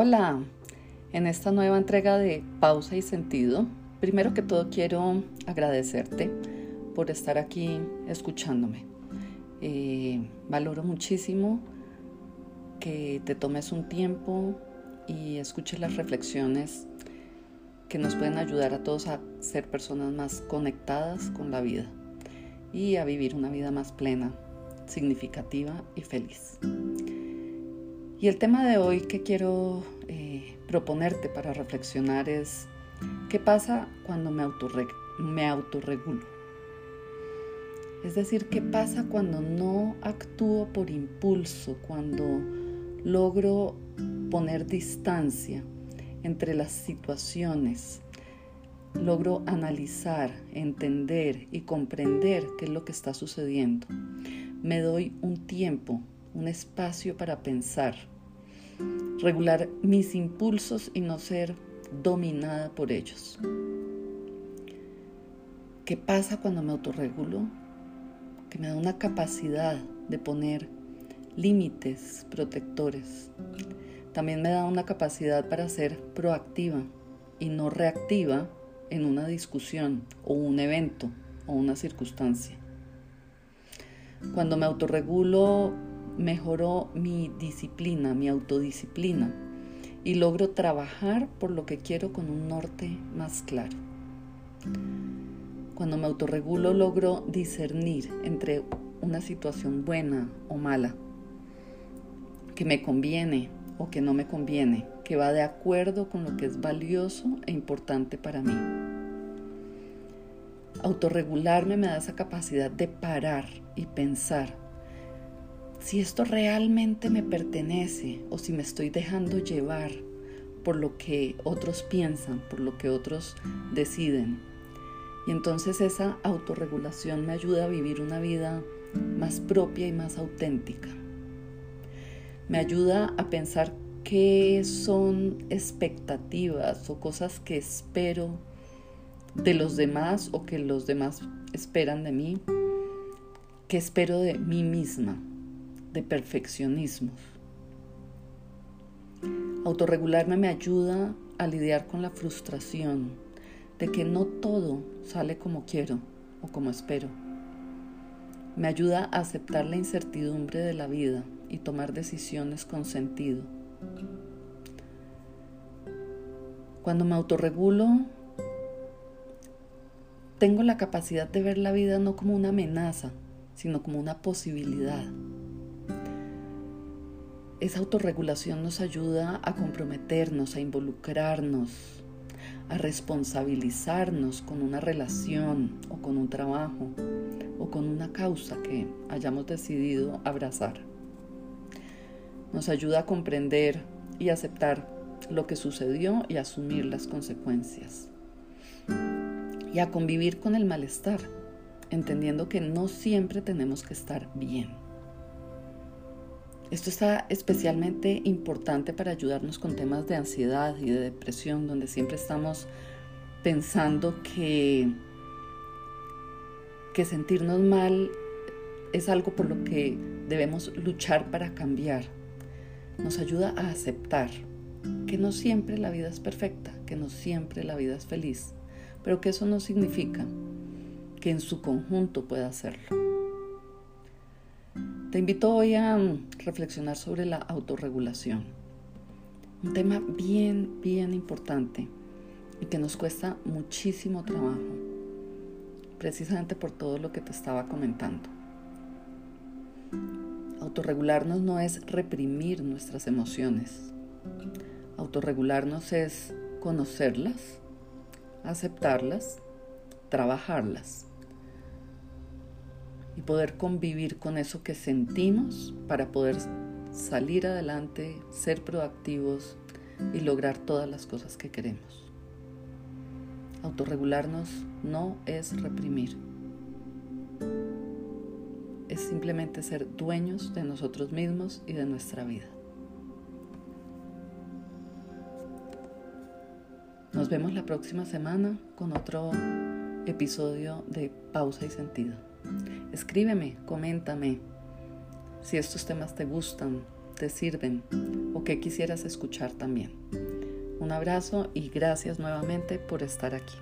Hola, en esta nueva entrega de Pausa y Sentido, primero que todo quiero agradecerte por estar aquí escuchándome. Eh, valoro muchísimo que te tomes un tiempo y escuches las reflexiones que nos pueden ayudar a todos a ser personas más conectadas con la vida y a vivir una vida más plena, significativa y feliz. Y el tema de hoy que quiero eh, proponerte para reflexionar es, ¿qué pasa cuando me, me autorregulo? Es decir, ¿qué pasa cuando no actúo por impulso, cuando logro poner distancia entre las situaciones, logro analizar, entender y comprender qué es lo que está sucediendo? Me doy un tiempo un espacio para pensar, regular mis impulsos y no ser dominada por ellos. ¿Qué pasa cuando me autorregulo? Que me da una capacidad de poner límites protectores. También me da una capacidad para ser proactiva y no reactiva en una discusión o un evento o una circunstancia. Cuando me autorregulo mejoró mi disciplina, mi autodisciplina y logro trabajar por lo que quiero con un norte más claro. Cuando me autorregulo logro discernir entre una situación buena o mala, que me conviene o que no me conviene, que va de acuerdo con lo que es valioso e importante para mí. Autorregularme me da esa capacidad de parar y pensar si esto realmente me pertenece o si me estoy dejando llevar por lo que otros piensan, por lo que otros deciden. Y entonces esa autorregulación me ayuda a vivir una vida más propia y más auténtica. Me ayuda a pensar qué son expectativas o cosas que espero de los demás o que los demás esperan de mí, que espero de mí misma de perfeccionismos. Autorregularme me ayuda a lidiar con la frustración de que no todo sale como quiero o como espero. Me ayuda a aceptar la incertidumbre de la vida y tomar decisiones con sentido. Cuando me autorregulo, tengo la capacidad de ver la vida no como una amenaza, sino como una posibilidad. Esa autorregulación nos ayuda a comprometernos, a involucrarnos, a responsabilizarnos con una relación o con un trabajo o con una causa que hayamos decidido abrazar. Nos ayuda a comprender y aceptar lo que sucedió y asumir las consecuencias. Y a convivir con el malestar, entendiendo que no siempre tenemos que estar bien. Esto está especialmente importante para ayudarnos con temas de ansiedad y de depresión, donde siempre estamos pensando que, que sentirnos mal es algo por lo que debemos luchar para cambiar. Nos ayuda a aceptar que no siempre la vida es perfecta, que no siempre la vida es feliz, pero que eso no significa que en su conjunto pueda serlo. Te invito hoy a mm, reflexionar sobre la autorregulación. Un tema bien, bien importante y que nos cuesta muchísimo trabajo, precisamente por todo lo que te estaba comentando. Autorregularnos no es reprimir nuestras emociones. Autorregularnos es conocerlas, aceptarlas, trabajarlas y poder convivir con eso que sentimos para poder salir adelante, ser proactivos y lograr todas las cosas que queremos. Autorregularnos no es reprimir, es simplemente ser dueños de nosotros mismos y de nuestra vida. Nos vemos la próxima semana con otro episodio de Pausa y Sentido. Escríbeme, coméntame si estos temas te gustan, te sirven o qué quisieras escuchar también. Un abrazo y gracias nuevamente por estar aquí.